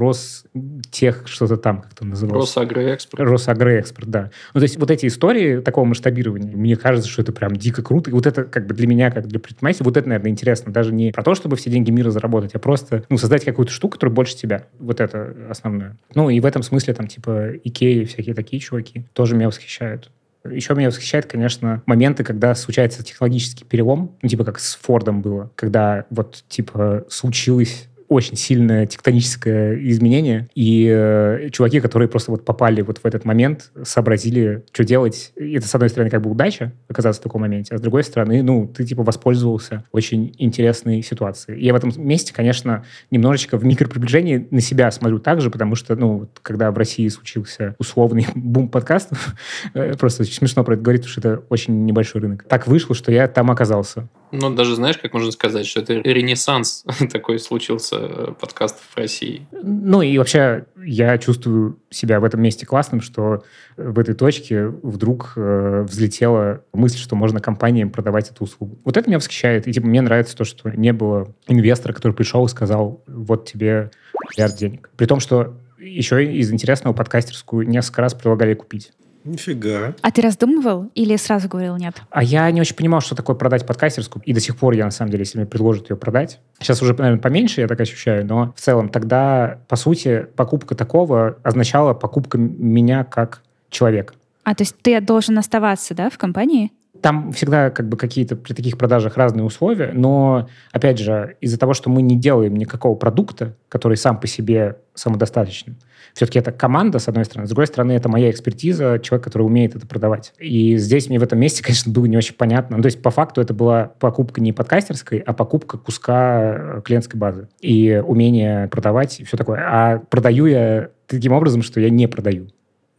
Ростех, что-то там как-то называлось. Росагроэкспорт. Росагроэкспорт, да. Ну, то есть вот эти истории такого масштабирования, мне кажется, что это прям дико круто. И вот это как бы для меня, как для предпринимателя, вот это, наверное, интересно. Даже не про то, чтобы все деньги мира заработать, а просто ну, создать какую-то штуку, которая больше тебя. Вот это основное. Ну, и в этом смысле там типа Икеи, всякие такие чуваки тоже меня восхищают. Еще меня восхищает, конечно, моменты, когда случается технологический перелом, ну, типа как с Фордом было, когда вот, типа, случилось очень сильное тектоническое изменение, и э, чуваки, которые просто вот попали вот в этот момент, сообразили, что делать. И это, с одной стороны, как бы удача оказаться в таком моменте, а с другой стороны, ну, ты типа воспользовался очень интересной ситуацией. Я в этом месте, конечно, немножечко в микроприближении на себя смотрю также, потому что, ну, когда в России случился условный бум подкастов, э, просто смешно про это говорить, потому что это очень небольшой рынок. Так вышло, что я там оказался. Ну, даже знаешь, как можно сказать, что это ренессанс такой случился э, подкастов в России. Ну, и вообще я чувствую себя в этом месте классным, что в этой точке вдруг э, взлетела мысль, что можно компаниям продавать эту услугу. Вот это меня восхищает. И типа мне нравится то, что не было инвестора, который пришел и сказал, вот тебе миллиард денег. При том, что еще из интересного подкастерскую несколько раз предлагали купить. Нифига. А ты раздумывал или сразу говорил нет? А я не очень понимал, что такое продать подкастерскую. И до сих пор я, на самом деле, если мне предложат ее продать, сейчас уже, наверное, поменьше, я так ощущаю, но в целом тогда, по сути, покупка такого означала покупка меня как человека. А, то есть ты должен оставаться, да, в компании? Там всегда как бы какие-то при таких продажах разные условия, но, опять же, из-за того, что мы не делаем никакого продукта, который сам по себе самодостаточен, все-таки это команда, с одной стороны, с другой стороны, это моя экспертиза, человек, который умеет это продавать. И здесь мне в этом месте, конечно, было не очень понятно. Ну, то есть, по факту, это была покупка не подкастерской, а покупка куска клиентской базы. И умение продавать, и все такое. А продаю я таким образом, что я не продаю.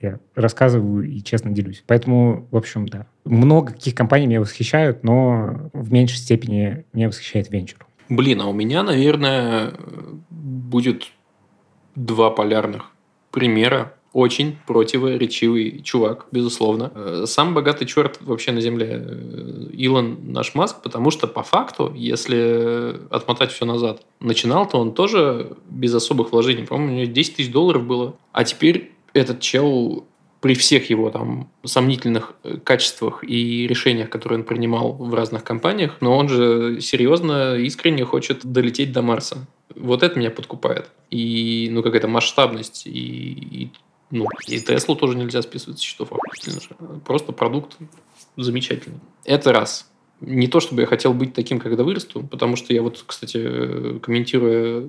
Я рассказываю и честно делюсь. Поэтому, в общем, да. Много каких компаний меня восхищают, но в меньшей степени меня восхищает венчур. Блин, а у меня, наверное, будет два полярных примера. Очень противоречивый чувак, безусловно. Э, Сам богатый черт вообще на земле э, Илон наш Маск, потому что по факту, если отмотать все назад, начинал-то он тоже без особых вложений. По-моему, у него 10 тысяч долларов было. А теперь этот чел при всех его там сомнительных э, качествах и решениях, которые он принимал в разных компаниях, но он же серьезно, искренне хочет долететь до Марса. Вот это меня подкупает. И, ну, какая-то масштабность, и, и ну, и Теслу тоже нельзя списывать с счетов. Просто продукт замечательный. Это раз. Не то, чтобы я хотел быть таким, когда вырасту, потому что я вот, кстати, комментируя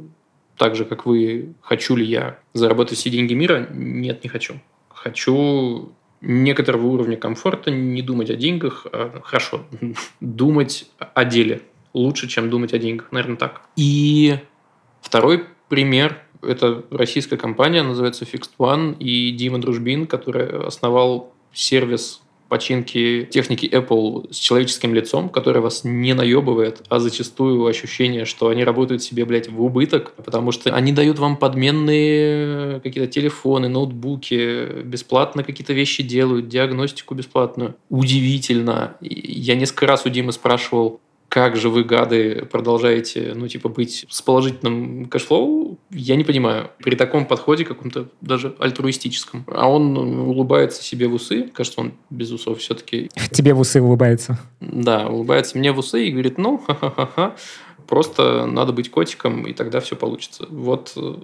так же, как вы, хочу ли я заработать все деньги мира, нет, не хочу. Хочу некоторого уровня комфорта, не думать о деньгах, а, хорошо, думать о деле лучше, чем думать о деньгах, наверное, так. И второй пример – это российская компания, называется Fixed One, и Дима Дружбин, который основал сервис починки техники Apple с человеческим лицом, которая вас не наебывает, а зачастую ощущение, что они работают себе, блядь, в убыток, потому что они дают вам подменные какие-то телефоны, ноутбуки, бесплатно какие-то вещи делают, диагностику бесплатную. Удивительно. Я несколько раз у Димы спрашивал, как же вы, гады, продолжаете, ну, типа, быть с положительным cash flow, я не понимаю. При таком подходе, каком-то даже альтруистическом. А он улыбается себе в усы. Кажется, он без усов все-таки. Тебе в усы улыбается. Да, улыбается мне в усы и говорит, ну, ха-ха-ха-ха, просто надо быть котиком, и тогда все получится. Вот э,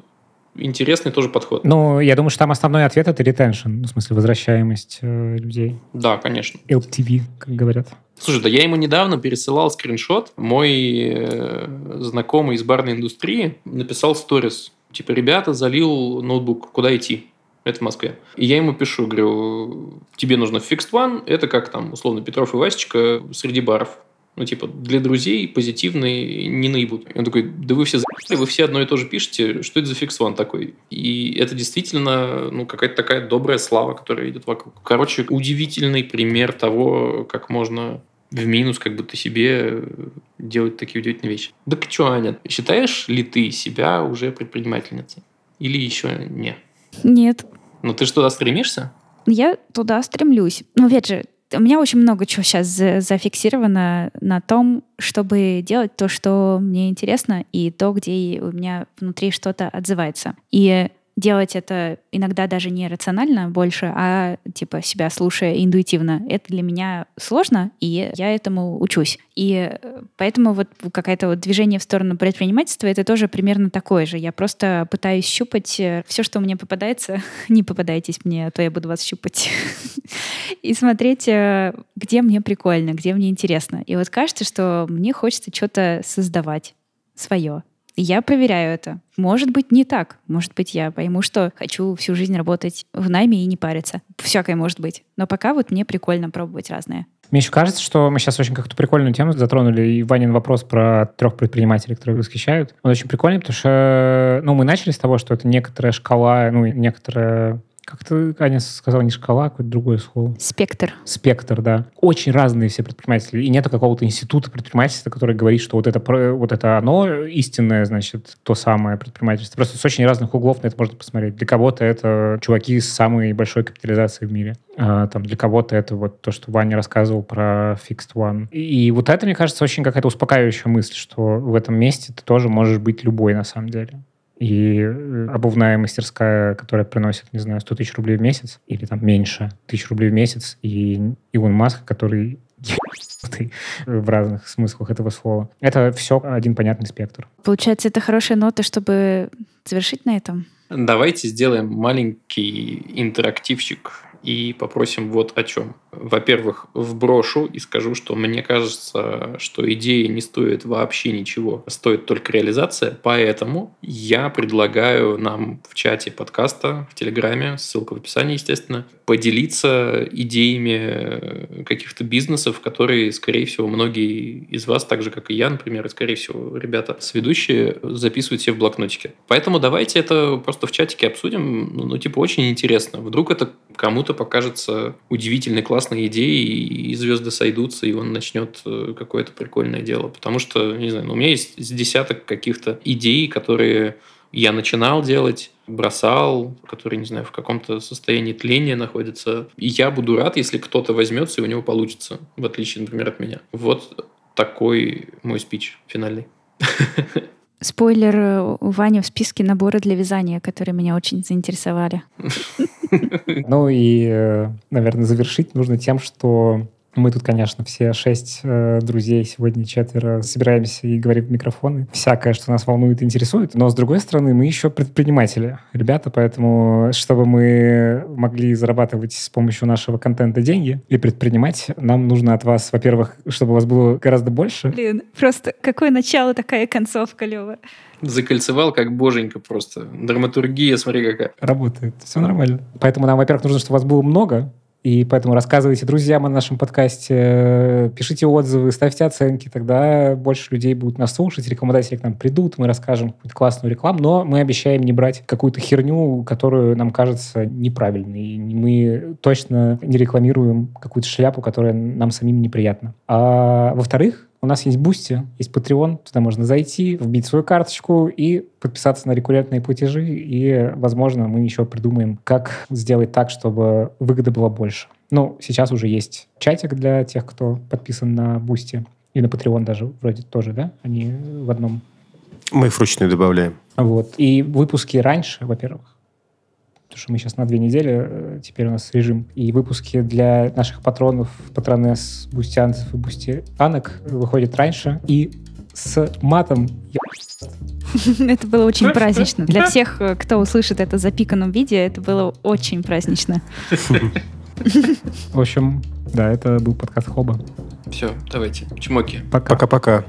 интересный тоже подход. Ну, я думаю, что там основной ответ — это retention, ну, в смысле возвращаемость э, людей. Да, конечно. LTV, как говорят. Слушай, да я ему недавно пересылал скриншот. Мой э, знакомый из барной индустрии написал сторис. Типа, ребята, залил ноутбук, куда идти? Это в Москве. И я ему пишу, говорю, тебе нужно Fixed One, это как там, условно, Петров и Васечка среди баров. Ну, типа, для друзей позитивные не наебут. И он такой, да вы все за***ли, вы все одно и то же пишете, что это за Fixed One такой? И это действительно, ну, какая-то такая добрая слава, которая идет вокруг. Короче, удивительный пример того, как можно в минус как будто себе делать такие удивительные вещи. Так что, Аня, считаешь ли ты себя уже предпринимательницей? Или еще не? Нет. Ну ты что, туда стремишься? Я туда стремлюсь. Но опять же, у меня очень много чего сейчас зафиксировано на том, чтобы делать то, что мне интересно, и то, где у меня внутри что-то отзывается. И делать это иногда даже не рационально больше, а типа себя слушая интуитивно. Это для меня сложно, и я этому учусь. И э, поэтому вот какое-то вот движение в сторону предпринимательства это тоже примерно такое же. Я просто пытаюсь щупать э, все, что мне попадается. не попадайтесь мне, а то я буду вас щупать. и смотреть, э, где мне прикольно, где мне интересно. И вот кажется, что мне хочется что-то создавать свое. Я проверяю это. Может быть, не так. Может быть, я пойму, что хочу всю жизнь работать в найме и не париться. Всякое может быть. Но пока вот мне прикольно пробовать разное. Мне еще кажется, что мы сейчас очень как-то прикольную тему затронули. И Ванин вопрос про трех предпринимателей, которые восхищают. Он очень прикольный, потому что ну, мы начали с того, что это некоторая шкала, ну, некоторая как ты, Аня, сказала, не шкала, а какое-то другое слово. Спектр. Спектр, да. Очень разные все предприниматели. И нет какого-то института предпринимательства, который говорит, что вот это, вот это оно истинное, значит, то самое предпринимательство. Просто с очень разных углов на это можно посмотреть. Для кого-то это чуваки с самой большой капитализацией в мире. А, там, для кого-то это вот то, что Ваня рассказывал про Fixed One. И вот это, мне кажется, очень какая-то успокаивающая мысль, что в этом месте ты тоже можешь быть любой на самом деле и э, обувная мастерская, которая приносит, не знаю, 100 тысяч рублей в месяц, или там меньше тысяч рублей в месяц, и Илон Маск, который в разных смыслах этого слова. Это все один понятный спектр. Получается, это хорошая нота, чтобы завершить на этом? Давайте сделаем маленький интерактивчик и попросим вот о чем. Во-первых, вброшу и скажу, что мне кажется, что идея не стоит вообще ничего, стоит только реализация, поэтому я предлагаю нам в чате подкаста, в Телеграме, ссылка в описании, естественно, поделиться идеями каких-то бизнесов, которые, скорее всего, многие из вас, так же, как и я, например, и, скорее всего, ребята, сведущие, записывают себе в блокнотике. Поэтому давайте это просто в чатике обсудим. Ну, ну типа, очень интересно. Вдруг это кому-то покажется удивительной, классной идеей, и звезды сойдутся, и он начнет э, какое-то прикольное дело. Потому что, не знаю, ну, у меня есть десяток каких-то идей, которые я начинал делать, бросал, которые, не знаю, в каком-то состоянии тления находятся. И я буду рад, если кто-то возьмется, и у него получится, в отличие, например, от меня. Вот такой мой спич финальный. Спойлер, э, у Вани в списке наборы для вязания, которые меня очень заинтересовали. Ну и, э, наверное, завершить нужно тем, что мы тут, конечно, все шесть э, друзей, сегодня четверо, собираемся и говорим в микрофоны. Всякое, что нас волнует и интересует. Но, с другой стороны, мы еще предприниматели, ребята, поэтому, чтобы мы могли зарабатывать с помощью нашего контента деньги и предпринимать, нам нужно от вас, во-первых, чтобы у вас было гораздо больше. Блин, просто какое начало, такая концовка, Лева. Закольцевал как боженька просто. Драматургия, смотри какая. Работает. Все нормально. Поэтому нам, во-первых, нужно, чтобы у вас было много, и поэтому рассказывайте друзьям о нашем подкасте, пишите отзывы, ставьте оценки, тогда больше людей будут нас слушать, рекламодатели к нам придут, мы расскажем какую-то классную рекламу, но мы обещаем не брать какую-то херню, которую нам кажется неправильной. И мы точно не рекламируем какую-то шляпу, которая нам самим неприятна. А во-вторых, у нас есть Boosty, есть Patreon, туда можно зайти, вбить свою карточку и подписаться на регулярные платежи, и, возможно, мы еще придумаем, как сделать так, чтобы выгода была больше. Ну, сейчас уже есть чатик для тех, кто подписан на Boosty, и на Patreon даже вроде тоже, да? Они в одном. Мы их вручную добавляем. Вот. И выпуски раньше, во-первых, потому что мы сейчас на две недели, э, теперь у нас режим. И выпуски для наших патронов, патронес, бустианцев и бустианок выходят раньше. И с матом это было очень празднично. Для всех, э, кто услышит это в запиканном виде, это было очень празднично. В общем, да, это был подкаст Хоба. Все, давайте. Чмоки. Пока. Пока-пока.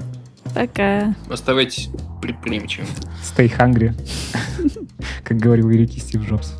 Пока. Оставайтесь предприимчивыми. Stay hungry, как говорил великий Стив Джобс.